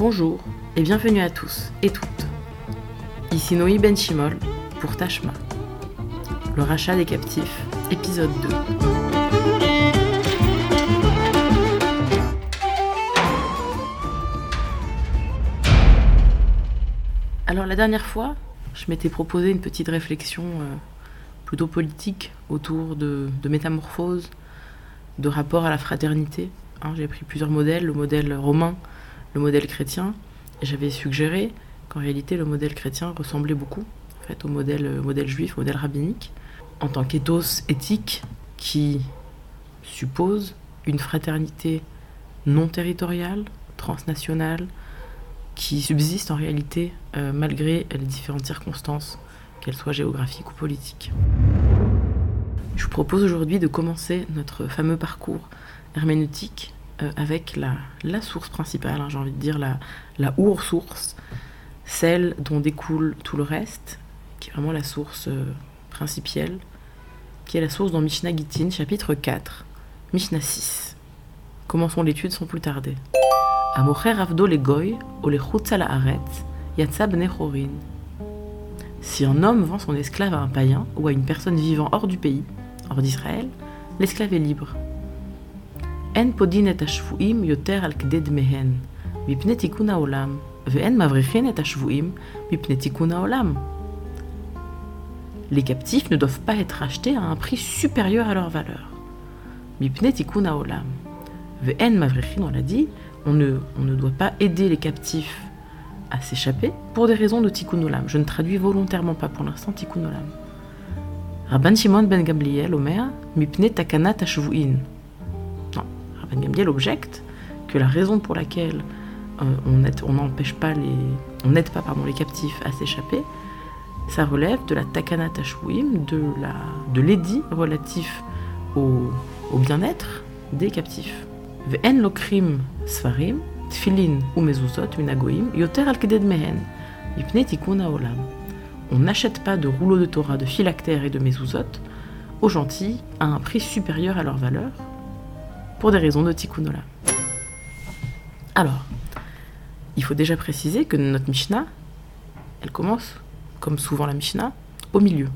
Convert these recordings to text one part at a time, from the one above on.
Bonjour et bienvenue à tous et toutes. Ici Noé Ben Chimol pour Tashma. Le rachat des captifs, épisode 2. Alors la dernière fois, je m'étais proposé une petite réflexion euh, plutôt politique autour de, de métamorphose, de rapport à la fraternité. Hein, J'ai pris plusieurs modèles, le modèle romain, le modèle chrétien, j'avais suggéré qu'en réalité le modèle chrétien ressemblait beaucoup au modèle, modèle juif, au modèle rabbinique, en tant qu'éthos éthique qui suppose une fraternité non territoriale, transnationale, qui subsiste en réalité euh, malgré les différentes circonstances, qu'elles soient géographiques ou politiques. Je vous propose aujourd'hui de commencer notre fameux parcours herméneutique euh, avec la, source principale, hein, j'ai envie de dire la, la source, celle dont découle tout le reste, qui est vraiment la source euh, principielle, qui est la source dans Mishnah Gittin, chapitre 4, Mishnah 6. Commençons l'étude sans plus tarder. Amocher avdo le goy, ou le. Si un homme vend son esclave à un païen ou à une personne vivant hors du pays, hors d'Israël, l'esclave est libre. En podin et השבויים yoter al כדי דמיהן, מפני תיקון העולם, ואין מבריחין את השבויים מפני תיקון העולם. Les captifs ne doivent pas être achetés à un prix supérieur à leur valeur. Mipne tikkun haolam. Ve'en mavrichin, on l'a dit, on ne, on ne doit pas aider les captifs à s'échapper pour des raisons de tikkun olam. Je ne traduis volontairement pas pour l'instant tikkun olam. Rabban Shimon ben Gabriel, Omer, mipne takana tashvu'in. Gamliel objecte que la raison pour laquelle euh, on n'empêche pas les, on n'aide pas pardon les captifs à s'échapper, ça relève de la takana tashwim, de la de l'édit relatif au, au bien-être des captifs. Ve'en lokrim sfarim, tfilin ou mezuzot minagoim, yoter al mehen, mipne tikkun haolam. On n'achète pas de rouleaux de Torah, de phylactères et de mezuzot aux gentils à un prix supérieur à leur valeur pour des raisons de tikkun olam. Alors, il faut déjà préciser que notre Mishnah, elle commence comme souvent la Mishnah, au milieu,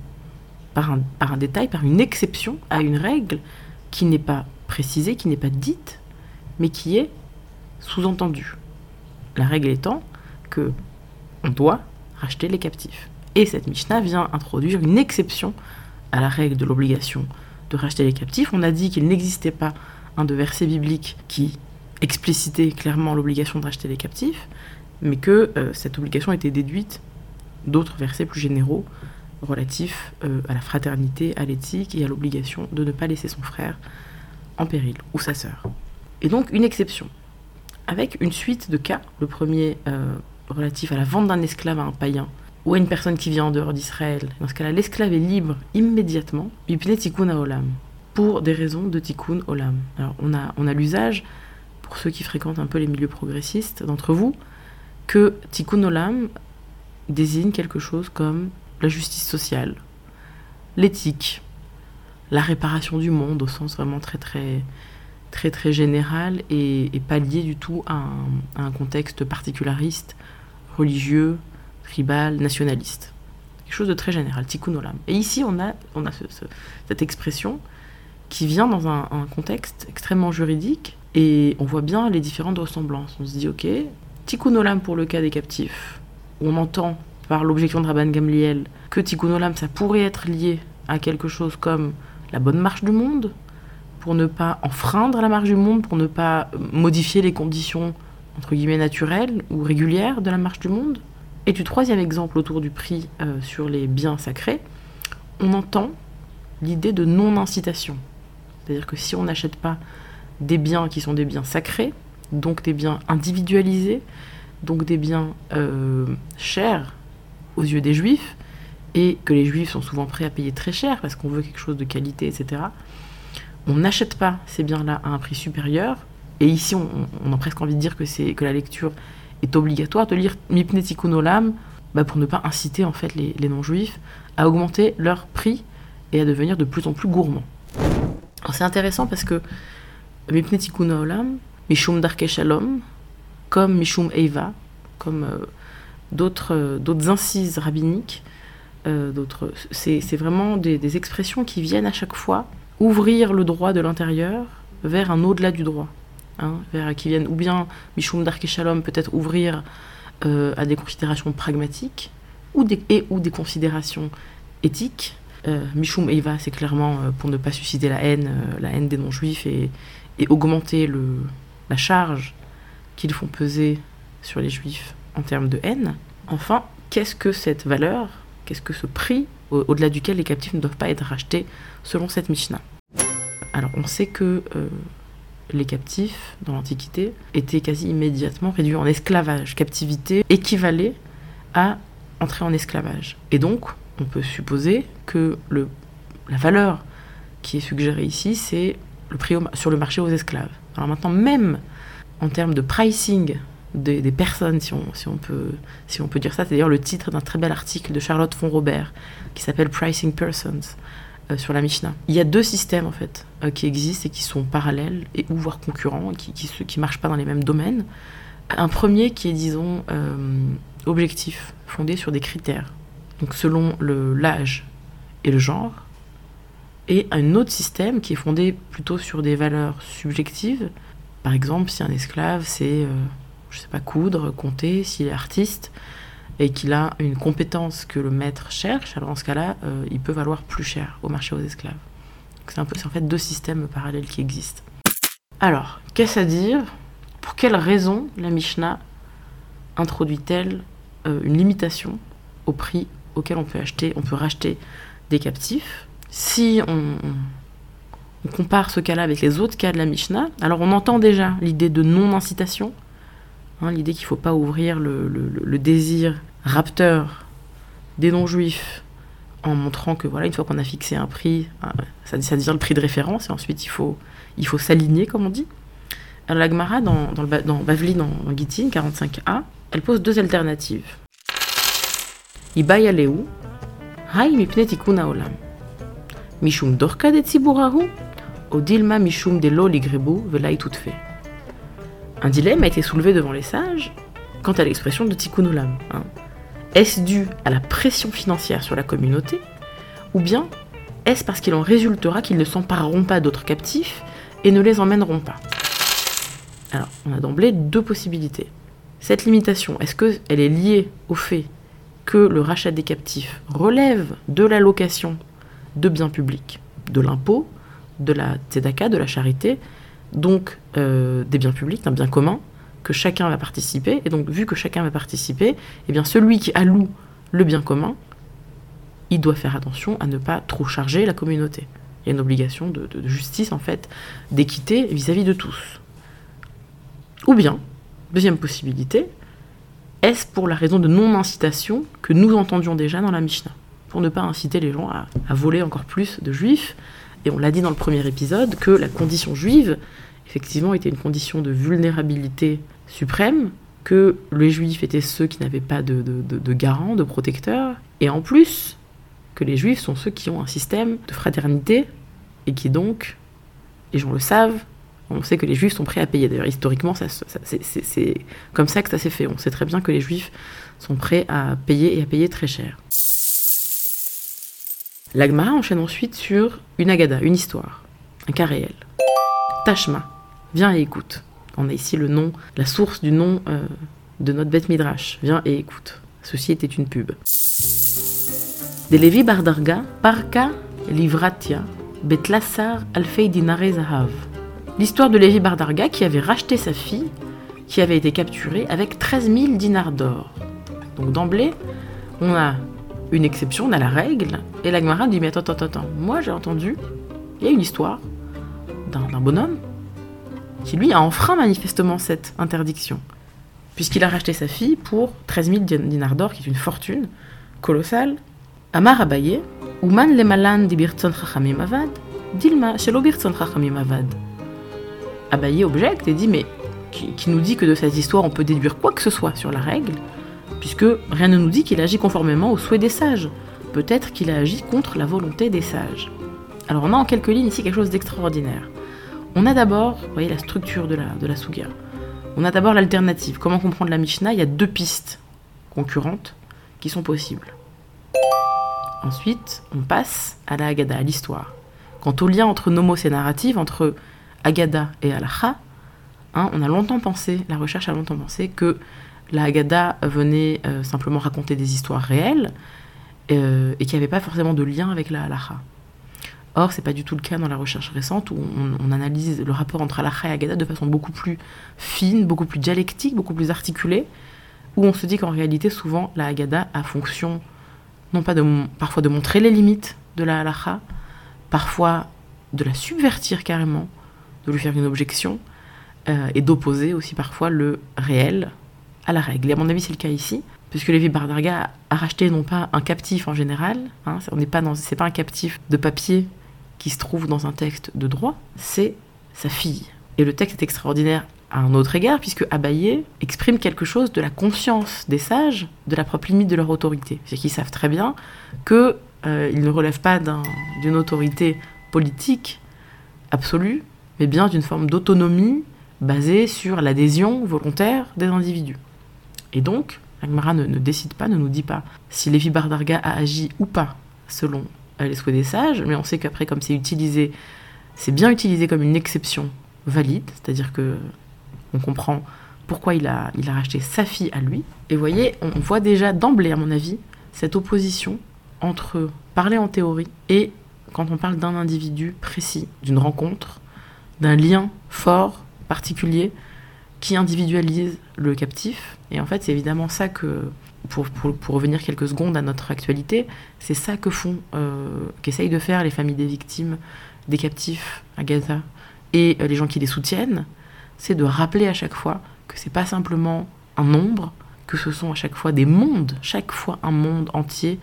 par un, détail, par une exception à une règle qui n'est pas précisée, qui n'est pas dite, mais qui est sous-entendue. La règle étant que on doit racheter les captifs. Et cette Mishnah vient introduire une exception à la règle de l'obligation de racheter les captifs. On a dit qu'il n'existait pas un de versets bibliques qui explicitait clairement l'obligation de racheter les captifs, mais que euh, cette obligation était déduite d'autres versets plus généraux relatifs euh, à la fraternité, à l'éthique et à l'obligation de ne pas laisser son frère en péril ou sa sœur. Et donc une exception, avec une suite de cas, le premier euh, relatif à la vente d'un esclave à un païen ou à une personne qui vient en dehors d'Israël. Dans ce cas-là, l'esclave est libre immédiatement, pour des raisons de tikkun olam. Alors on a, on a l'usage, pour ceux qui fréquentent un peu les milieux progressistes d'entre vous, que tikkun olam désigne quelque chose comme la justice sociale, l'éthique, la réparation du monde au sens vraiment très très très très général et, pas lié du tout à un, contexte particulariste, religieux, tribal, nationaliste. Quelque chose de très général, tikkun olam. Et ici on a, on a cette expression qui vient dans un, contexte extrêmement juridique et on voit bien les différentes ressemblances. On se dit ok, tikkun olam pour le cas des captifs, on entend par l'objection de Rabban Gamliel que Tikkun Olam, ça pourrait être lié à quelque chose comme la bonne marche du monde, pour ne pas enfreindre la marche du monde, pour ne pas modifier les conditions entre guillemets naturelles ou régulières de la marche du monde. Et du troisième exemple autour du prix euh, sur les biens sacrés, on entend l'idée de non-incitation. C'est-à-dire que si on n'achète pas des biens qui sont des biens sacrés, donc des biens individualisés, donc des biens euh, chers aux yeux des juifs, et que les juifs sont souvent prêts à payer très cher parce qu'on veut quelque chose de qualité, etc. On n'achète pas ces biens-là à un prix supérieur, et ici on, a presque envie de dire que, c'est, que la lecture est obligatoire de lire Mipnetikun Olam bah pour ne pas inciter en fait les, non-juifs à augmenter leur prix et à devenir de plus en plus gourmands. C'est intéressant parce que Mipnetikun Olam, Mishum Darke Shalom, comme Mishum Eiva, comme euh, d'autres euh, d'autres incises rabbiniques. euh, c'est vraiment des, expressions qui viennent à chaque fois ouvrir le droit de l'intérieur vers un au-delà du droit. hein, vers, qui viennent ou bien Mishum Darke Shalom peut-être ouvrir à des considérations pragmatiques et ou des considérations éthiques. Euh, Mishum Eiva, c'est clairement euh, pour ne pas susciter la haine, euh, la haine des non-juifs et, augmenter le, la charge qu'ils font peser sur les juifs en termes de haine. Enfin, qu'est-ce que cette valeur, qu'est-ce que ce prix au- au-delà duquel les captifs ne doivent pas être rachetés selon cette Mishnah? Alors, on sait que les captifs, dans l'Antiquité, étaient quasi immédiatement réduits en esclavage. Captivité équivalait à entrer en esclavage. Et donc, on peut supposer que la valeur qui est suggérée ici, c'est le prix sur le marché aux esclaves. Alors maintenant, même en termes de pricing des, personnes, si on, peut, dire ça, c'est d'ailleurs le titre d'un très bel article de Charlotte Font-Robert qui s'appelle Pricing Persons euh, sur la Mishnah. Il y a deux systèmes en fait euh, qui existent et qui sont parallèles et ou voire concurrents, qui qui marchent pas dans les mêmes domaines. Un premier qui est disons euh, objectif, fondé sur des critères, donc selon l'âge et le genre, et un autre système qui est fondé plutôt sur des valeurs subjectives. Par exemple, si un esclave sait, euh, je sais pas, coudre, compter, s'il est artiste et qu'il a une compétence que le maître cherche, alors dans ce cas-là, euh, il peut valoir plus cher au marché aux esclaves. C'est un peu, c'est en fait deux systèmes parallèles qui existent. Alors, qu'est-ce à dire? Pour quelle raison la Mishnah introduit-elle euh, une limitation au prix auquel on peut acheter, on peut racheter des captifs Si on, compare ce cas-là avec les autres cas de la Mishnah, alors on entend déjà l'idée de non-incitation, hein, l'idée qu'il ne faut pas ouvrir le, désir rapteur des non-juifs en montrant que voilà, une fois qu'on a fixé un prix, hein, ça, ça devient le prix de référence et ensuite il faut, s'aligner, comme on dit. Alors la Gemara, dans, dans, dans Bavli, dans, dans Gittin, 45a, elle pose deux alternatives. Un dilemme a été soulevé devant les sages quant à l'expression de tikkun olam. hein. Est-ce dû à la pression financière sur la communauté, ou bien est-ce parce qu'il en résultera qu'ils ne s'empareront pas d'autres captifs et ne les emmèneront pas? Alors, on a d'emblée deux possibilités. Cette limitation, est-ce qu'elle est liée au fait que le rachat des captifs relève de la location de biens publics, de l'impôt, de la tzedaka, de la charité, donc euh, des biens publics, d'un bien commun, que chacun va participer. Et donc, vu que chacun va participer, eh bien, celui qui alloue le bien commun, il doit faire attention à ne pas trop charger la communauté. Il y a une obligation de justice, en fait, d'équité vis-à-vis de tous. Ou bien, deuxième possibilité, est-ce pour la raison de non-incitation que nous entendions déjà dans la Mishnah Pour ne pas inciter les gens à, voler encore plus de juifs. Et on l'a dit dans le premier épisode que la condition juive, effectivement, était une condition de vulnérabilité suprême, que les juifs étaient ceux qui n'avaient pas de, de, de, de garant, de protecteur, et en plus, que les juifs sont ceux qui ont un système de fraternité, et qui donc, les gens le savent, on sait que les juifs sont prêts à payer. D'ailleurs, historiquement, c'est- comme ça que ça s'est fait. On sait très bien que les juifs sont prêts à payer et à payer très cher. L'Agmara enchaîne ensuite sur une agada, une histoire, un cas réel. Tashma, viens et écoute. On a ici le nom, la source du nom euh, de notre bête midrash. Viens et écoute. Ceci était une pub. Bardarga, Parka Livratia, Betlassar Alfei. L'histoire de Lévi Bardarga qui avait racheté sa fille, qui avait été capturée avec 13 000 dinars d'or. Donc d'emblée, on a une exception, on a la règle, et la Gemara dit Mais attends, attends, attends, moi j'ai entendu, il y a une histoire d'un bonhomme qui lui a enfreint manifestement cette interdiction, puisqu'il a racheté sa fille pour 13 000 din- dinars d'or, qui est une fortune colossale. Amar Abaye, Uman le malan di birtzon chachamim avad, dilma shelo birtzon chachamim avad. Abaye objecte et dit mais qui, nous dit que de cette histoire on peut déduire quoi que ce soit sur la règle, puisque rien ne nous dit qu'il agit conformément aux souhaits des sages. Peut-être qu'il a agi contre la volonté des sages. Alors on a en quelques lignes ici quelque chose d'extraordinaire. On a d'abord, vous voyez la structure de la, de la Souga. On a d'abord l'alternative. Comment comprendre la Mishnah Il y a deux pistes concurrentes qui sont possibles. Ensuite, on passe à la Haggadah, à l'histoire. Quant au lien entre nomos et narrative, entre Haggadah et Alacha, hein, on a longtemps pensé, la recherche a longtemps pensé que la Haggadah venait euh, simplement raconter des histoires réelles euh, et qu'il n'y avait pas forcément de lien avec la Halacha. Or, c'est pas du tout le cas dans la recherche récente où on, analyse le rapport entre Halacha et Haggadah de façon beaucoup plus fine, beaucoup plus dialectique, beaucoup plus articulée, où on se dit qu'en réalité, souvent, la Haggadah a fonction, non pas de, parfois de montrer les limites de la Halacha, parfois de la subvertir carrément, de lui faire une objection, euh, et d'opposer aussi parfois le réel à la règle. Et à mon avis, c'est le cas ici, puisque Lévi Bardarga a racheté non pas un captif en général, hein, n'est pas c'est pas un captif de papier qui se trouve dans un texte de droit, c'est sa fille. Et le texte est extraordinaire à un autre égard, puisque Abaye exprime quelque chose de la conscience des sages de la propre limite de leur autorité. C'est qu'ils savent très bien qu'ils euh, ne relèvent pas d'une autorité politique absolue, mais bien d'une forme d'autonomie basée sur l'adhésion volontaire des individus. Et donc, Agmara ne, décide pas, ne nous dit pas si Lévi Bardarga a agi ou pas selon les souhaits des sages, mais on sait qu'après, comme c'est utilisé, c'est bien utilisé comme une exception valide, c'est-à-dire que on comprend pourquoi il a, il a racheté sa fille à lui. Et voyez, on voit déjà d'emblée, à mon avis, cette opposition entre parler en théorie et quand on parle d'un individu précis, d'une rencontre, d'un lien fort, particulier, qui individualise le captif. Et en fait, c'est évidemment ça que, pour, pour, revenir quelques secondes à notre actualité, c'est ça que font, euh, qu'essayent de faire les familles des victimes, des captifs à Gaza et euh, les gens qui les soutiennent, c'est de rappeler à chaque fois que c'est pas simplement un nombre, que ce sont à chaque fois des mondes, chaque fois un monde entier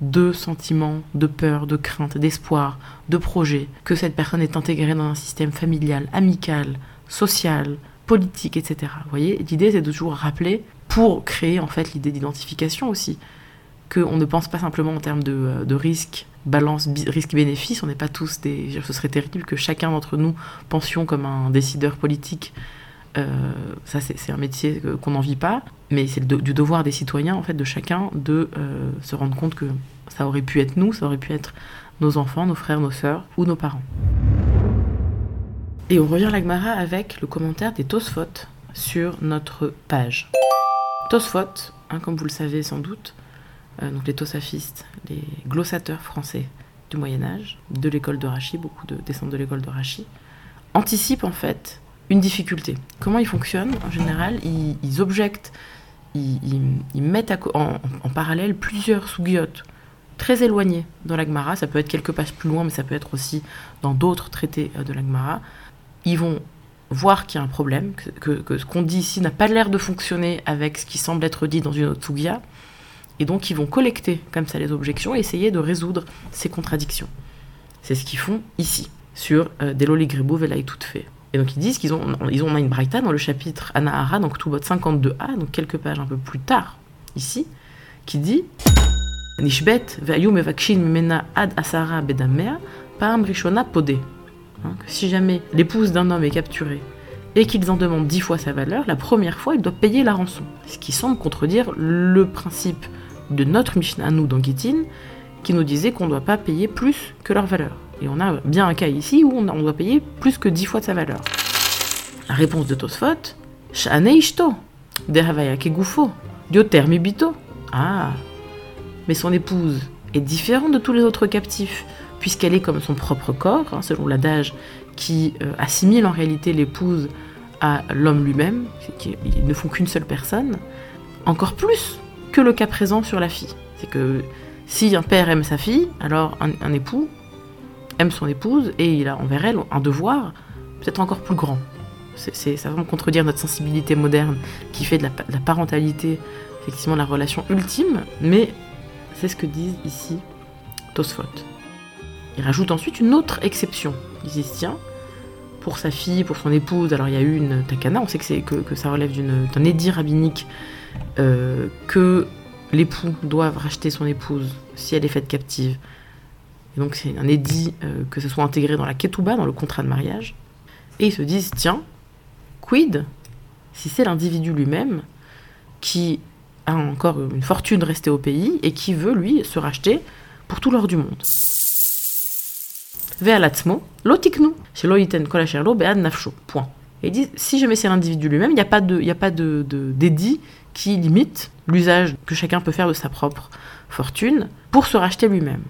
de sentiments, de peur, de crainte, d'espoir, de projets, que cette personne est intégrée dans un système familial, amical, social, politique, etc. Vous voyez, l'idée c'est de toujours rappeler, pour créer en fait l'idée d'identification aussi, qu'on ne pense pas simplement en termes de, euh, de risque, balance risque-bénéfice, on n'est pas tous des... Ce serait terrible que chacun d'entre nous pensions comme un décideur politique. Euh, ça c'est un métier qu'on n'en vit pas, mais c'est du devoir des citoyens, en fait, de chacun, de euh, se rendre compte que ça aurait pu être nous, ça aurait pu être nos enfants, nos frères, nos sœurs ou nos parents. Et on revient à l'Agmara avec le commentaire des Tosfot sur notre page. Tosfot, hein, comme vous le savez sans doute, euh, donc les tosafistes, les glossateurs français du Moyen Âge, de l'école de Rachi, beaucoup de descendants de l'école de Rachi, anticipent en fait une difficulté. Comment ils fonctionnent En général, ils, objectent, ils, mettent en, parallèle plusieurs sougiotes très éloignées dans l'Agmara. Ça peut être quelques pages plus loin, mais ça peut être aussi dans d'autres traités euh, de l'Agmara ils vont voir qu'il y a un problème, que, ce qu'on dit ici n'a pas l'air de fonctionner avec ce qui semble être dit dans une autre Sugia, et donc ils vont collecter comme ça les objections et essayer de résoudre ces contradictions. C'est ce qu'ils font ici, sur euh, Deloli Gribou Velaï tout fait. Et donc ils disent qu'ils ont, ils ont une braïta dans le chapitre Anahara, donc tout 52a, donc quelques pages un peu plus tard, ici, qui dit Nishbet ve'ayum evakshin mena ad asara bedamea pa'am rishona podé. Hein, si jamais l'épouse d'un homme est capturée et qu'ils en demandent dix fois sa valeur, la première fois, il doit payer la rançon. Ce qui semble contredire le principe de notre Mishnah, nous, dans Gittin, qui nous disait qu'on ne doit pas payer plus que leur valeur. Et on a bien un cas ici où on, doit payer plus que dix fois de sa valeur. La réponse de Tosfot, Shane Ishto, Dehavaya Kegufo, Dioter Mibito. Ah, mais son épouse est différente de tous les autres captifs puisqu'elle est comme son propre corps, hein, selon l'adage qui euh, assimile en réalité l'épouse à l'homme lui-même, ils ne font qu'une seule personne, encore plus que le cas présent sur la fille. C'est que si un père aime sa fille, alors un, époux aime son épouse et il a envers elle un devoir peut-être encore plus grand. C'est, ça va contredire notre sensibilité moderne qui fait de la, parentalité effectivement la relation ultime, mais c'est ce que disent ici Tosfot. Il rajoute ensuite une autre exception. Il dit tiens, pour sa fille, pour son épouse, alors il y a eu une takana, on sait que, c'est, que, ça relève d'un édit rabbinique, euh, que l'époux doive racheter son épouse si elle est faite captive. Et donc c'est un édit euh, que ce soit intégré dans la ketouba, dans le contrat de mariage. Et ils se disent tiens, quid si c'est l'individu lui-même qui a encore une fortune restée au pays et qui veut, lui, se racheter pour tout l'or du monde. Ve'alatzmo, lotiknu, chez loiten kolacherlo be'ad nafsho. Point. Et il dit, si jamais c'est l'individu lui-même, il n'y a pas de, a pas de- d'édit qui limite l'usage que chacun peut faire de sa propre fortune pour se racheter lui-même.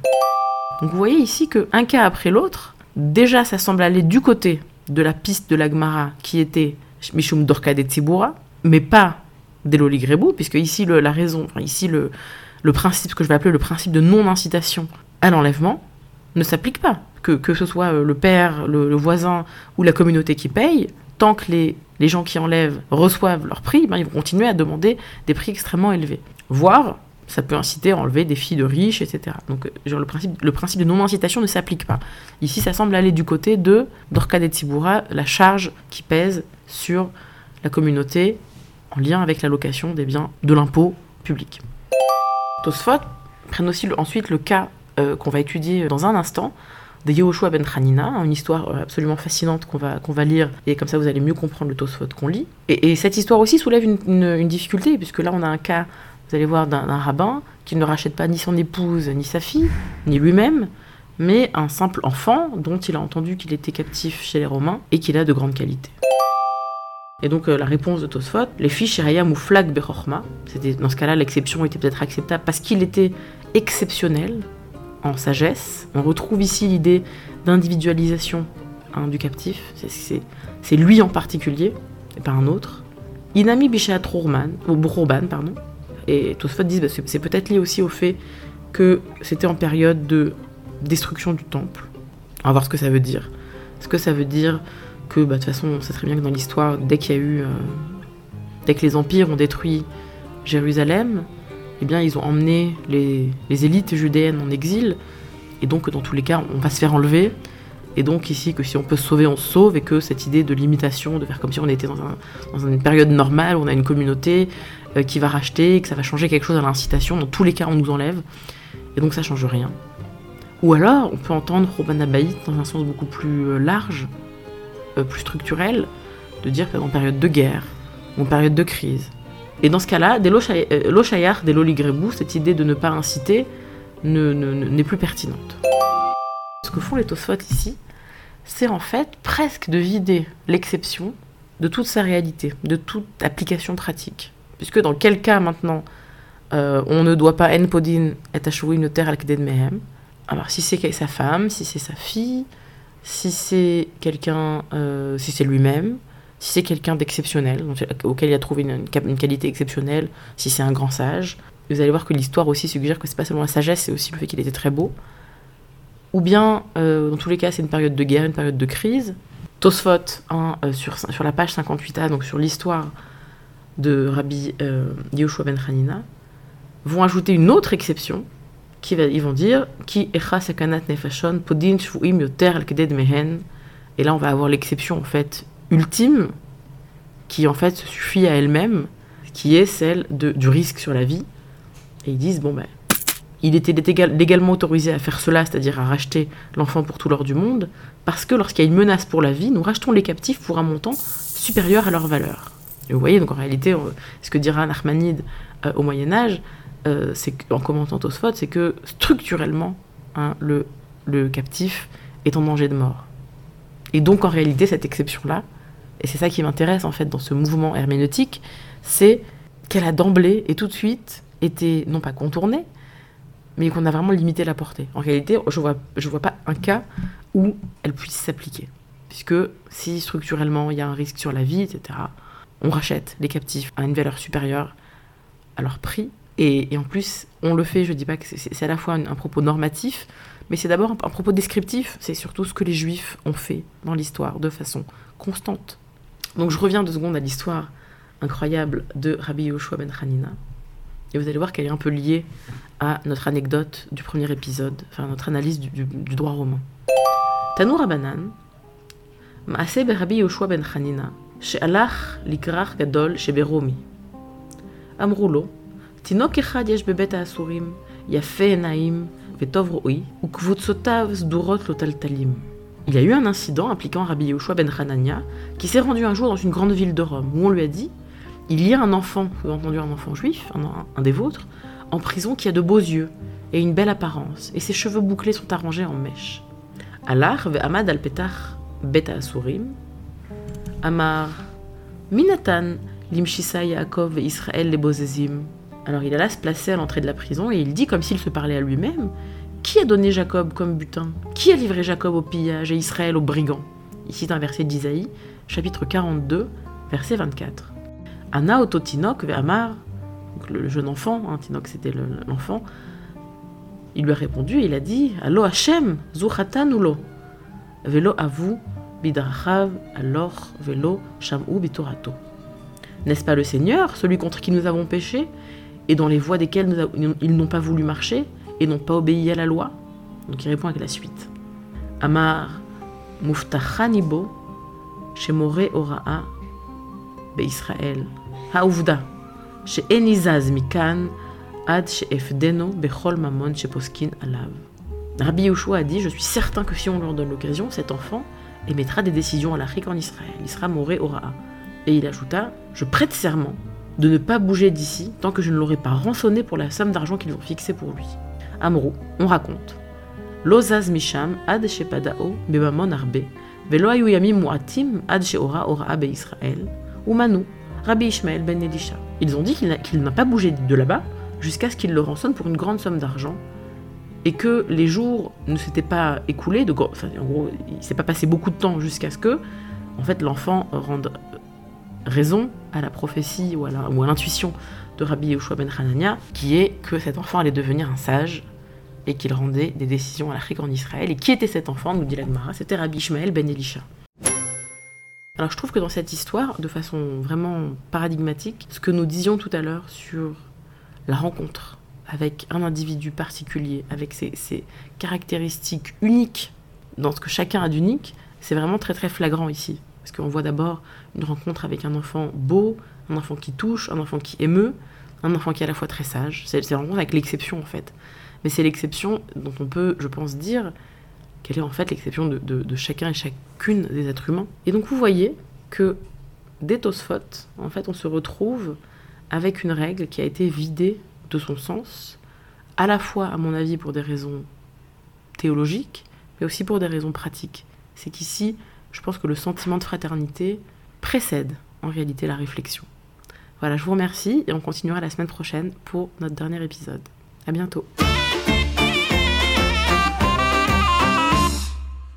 Donc vous voyez ici que un cas après l'autre, déjà ça semble aller du côté de la piste de l'Agmara qui était Mishum Dorka de Tzibura, mais pas d'Eloli Grebou, puisque ici le, la raison, ici le, principe, que je vais appeler le principe de non-incitation à l'enlèvement, ne s'applique pas. Que, que ce soit euh, le père, le, le voisin ou la communauté qui paye, tant que les, les gens qui enlèvent reçoivent leur prix, ben, ils vont continuer à demander des prix extrêmement élevés. Voire, ça peut inciter à enlever des filles de riches, etc. Donc, le, principe, le principe de non-incitation ne s'applique pas. Ici, ça semble aller du côté de Dorka de Tzibura, la charge qui pèse sur la communauté en lien avec l'allocation des biens de l'impôt public. Tosfot prennent aussi ensuite le cas euh, qu'on va étudier dans un instant de Yehoshua ben Hanina, une histoire euh, absolument fascinante qu'on va, qu'on va lire, et comme ça vous allez mieux comprendre le Tosfot qu'on lit. Et, et cette histoire aussi soulève une difficulté, puisque là on a un cas, vous allez voir, d'un rabbin qui ne rachète pas ni son épouse, ni sa fille, ni lui-même, mais un simple enfant dont il a entendu qu'il était captif chez les Romains et qu'il a de grandes qualités. Et donc euh, la réponse de Tosfot, les filles Shiraya Mouflag Bechorma, c'était dans ce cas-là l'exception était peut-être acceptable parce qu'il était exceptionnel en sagesse. On retrouve ici l'idée d'individualisation hein, du captif, C'est- lui en particulier et pas un autre. Inami Bishat Rourman, ou Bourban, pardon. Et Tosfot disent bah, c'est peut-être lié aussi au fait que c'était en période de destruction du temple. On va voir ce que ça veut dire. Est-ce que ça veut dire que, bah, de toute façon, on sait très bien que dans l'histoire, dès qu'il y a eu. euh, dès que les empires ont détruit Jérusalem, eh bien, ils ont emmené les, élites judéennes en exil. Et donc, dans tous les cas, on va se faire enlever. Et donc, ici, que si on peut se sauver, on se sauve. Et que cette idée de limitation, de faire comme si on était dans, dans une période normale où on a une communauté qui va racheter, que ça va changer quelque chose à l'incitation, dans tous les cas, on nous enlève. Et donc, ça change rien. Ou alors, on peut entendre Robin Abaït dans un sens beaucoup plus euh, large, euh, plus structurel, de dire que en période de guerre, ou en période de crise. Et dans ce cas-là, dès l'Oshayar, dès l'Oligrebou, cette idée de ne pas inciter ne- ne- ne- n'est plus pertinente. Ce que font les Tosfot ici, c'est en fait presque de vider l'exception de toute sa réalité, de toute application pratique. Puisque dans quel cas maintenant euh, on ne doit pas podin et achouin le terre al mehem? Alors si c'est sa femme, si c'est sa fille, si c'est quelqu'un, euh, si c'est lui-même, si c'est quelqu'un d'exceptionnel, auquel il a trouvé une, une une qualité exceptionnelle, si c'est un grand sage, vous allez voir que l'histoire aussi suggère que c'est pas seulement la sagesse, c'est aussi le fait qu'il était très beau. Ou bien, euh, dans tous les cas, c'est une période de guerre, une période de crise. Tosfot, hein, sur, sur la page 58a, donc sur l'histoire de Rabbi euh, Yehoshua ben Hanina, vont ajouter une autre exception, qui va, ils vont dire sakanat nefashon podin shvuim yoter al mehen. Et là, on va avoir l'exception en fait ultime, qui en fait suffit à elle-même, qui est celle de, du risque sur la vie. Et ils disent bon ben, il était légal- légalement autorisé à faire cela, c'est-à-dire à racheter l'enfant pour tout l'or du monde, parce que lorsqu'il y a une menace pour la vie, nous rachetons les captifs pour un montant supérieur à leur valeur. Et vous voyez, donc en réalité, ce que dira Nachmanide euh, au Moyen Âge, euh, en commentant Tosfot, c'est que structurellement, hein, le, le captif est en danger de mort. Et donc en réalité, cette exception-là, et c'est ça qui m'intéresse en fait dans ce mouvement herméneutique, c'est qu'elle a d'emblée et tout de suite été non pas contournée, mais qu'on a vraiment limité la portée. En réalité, je vois, je vois pas un cas où elle puisse s'appliquer. Puisque si structurellement il y a un risque sur la vie, etc., on rachète les captifs à une valeur supérieure à leur prix. Et, en plus, on le fait, je dis pas que c'est à la fois un, propos normatif, mais c'est d'abord un, propos descriptif, c'est surtout ce que les juifs ont fait dans l'histoire de façon constante. Donc je reviens deux secondes à l'histoire incroyable de Rabbi Yoshua ben Hanina. Et vous allez voir qu'elle est un peu liée à notre anecdote du premier épisode, enfin notre analyse du, droit romain. Tanou Rabanan, Maaseh ben Rabbi Yoshua ben Hanina, שהלך לכרך גדול שברומי. אמרו לו, תינוק אחד יש בבית האסורים, יפה עיניים וטוב רואי, וקבוצותיו סדורות לו טלטלים. Il y a eu un incident impliquant Rabbi Yehoshua ben Hanania qui s'est rendu un jour dans une grande ville de Rome où on lui a dit il y a un enfant, vous avez entendu un enfant juif, un, des vôtres, en prison qui a de beaux yeux et une belle apparence, et ses cheveux bouclés sont arrangés en mèches. Alors, Ahmad al-Petach beta asurim, Amar Minatan limshisa Yaakov Israël les. Alors il alla se placer à l'entrée de la prison et il dit comme s'il se parlait à lui-même. Qui a donné Jacob comme butin? Qui a livré Jacob au pillage et Israël aux brigands? Ici un verset d'Isaïe, chapitre 42, verset 24. Anna Ototinok Amar, le jeune enfant, hein, Tinok c'était l'enfant, il lui a répondu il a dit Allo Hashem, Zuchatanulo, Velo Avu, n'est-ce pas le Seigneur, celui contre qui nous avons péché, et dans les voies desquelles ils n'ont pas voulu marcher, et n'ont pas obéi à la loi? Donc il répond avec la suite. Amar, muftachanibo, shemore Rabbi Yoshua a dit Je suis certain que si on leur donne l'occasion, cet enfant, émettra des décisions à l'Afrique en Israël. Il sera moré au Ra'a. Et il ajouta Je prête serment de ne pas bouger d'ici tant que je ne l'aurai pas rançonné pour la somme d'argent qu'ils vont fixer pour lui. Amrou, on raconte Lozaz Misham ad shepadao bebamon arbe, muatim ad sheora Israël, ou Manu, Rabbi Ishmael ben Elisha. Ils ont dit qu'il n'a pas bougé de là-bas jusqu'à ce qu'il le rançonne pour une grande somme d'argent et que les jours ne s'étaient pas écoulés, enfin, en il ne s'est pas passé beaucoup de temps jusqu'à ce que, en fait, l'enfant rende raison à la prophétie ou à l'intuition de Rabbi Yehoshua ben Hanania, qui est que cet enfant allait devenir un sage et qu'il rendait des décisions à l'Afrique en Israël. Et qui était cet enfant, nous dit l'Agmara C'était Rabbi Ishmael ben Elisha. Alors je trouve que dans cette histoire, de façon vraiment paradigmatique, ce que nous disions tout à l'heure sur la rencontre avec un individu particulier, avec ses, caractéristiques uniques dans ce que chacun a d'unique, c'est vraiment très très flagrant ici. Parce qu'on voit d'abord une rencontre avec un enfant beau, un enfant qui touche, un enfant qui émeut, un enfant qui est à la fois très sage. C'est une rencontre avec l'exception en fait. Mais c'est l'exception dont on peut, je pense, dire quelle est en fait l'exception de, chacun et chacune des êtres humains. Et donc vous voyez que dès Tosfot, en fait, on se retrouve avec une règle qui a été vidée de son sens, à la fois, à mon avis, pour des raisons théologiques, mais aussi pour des raisons pratiques. C'est qu'ici, je pense que le sentiment de fraternité précède en réalité la réflexion. Voilà, je vous remercie et on continuera la semaine prochaine pour notre dernier épisode. À bientôt.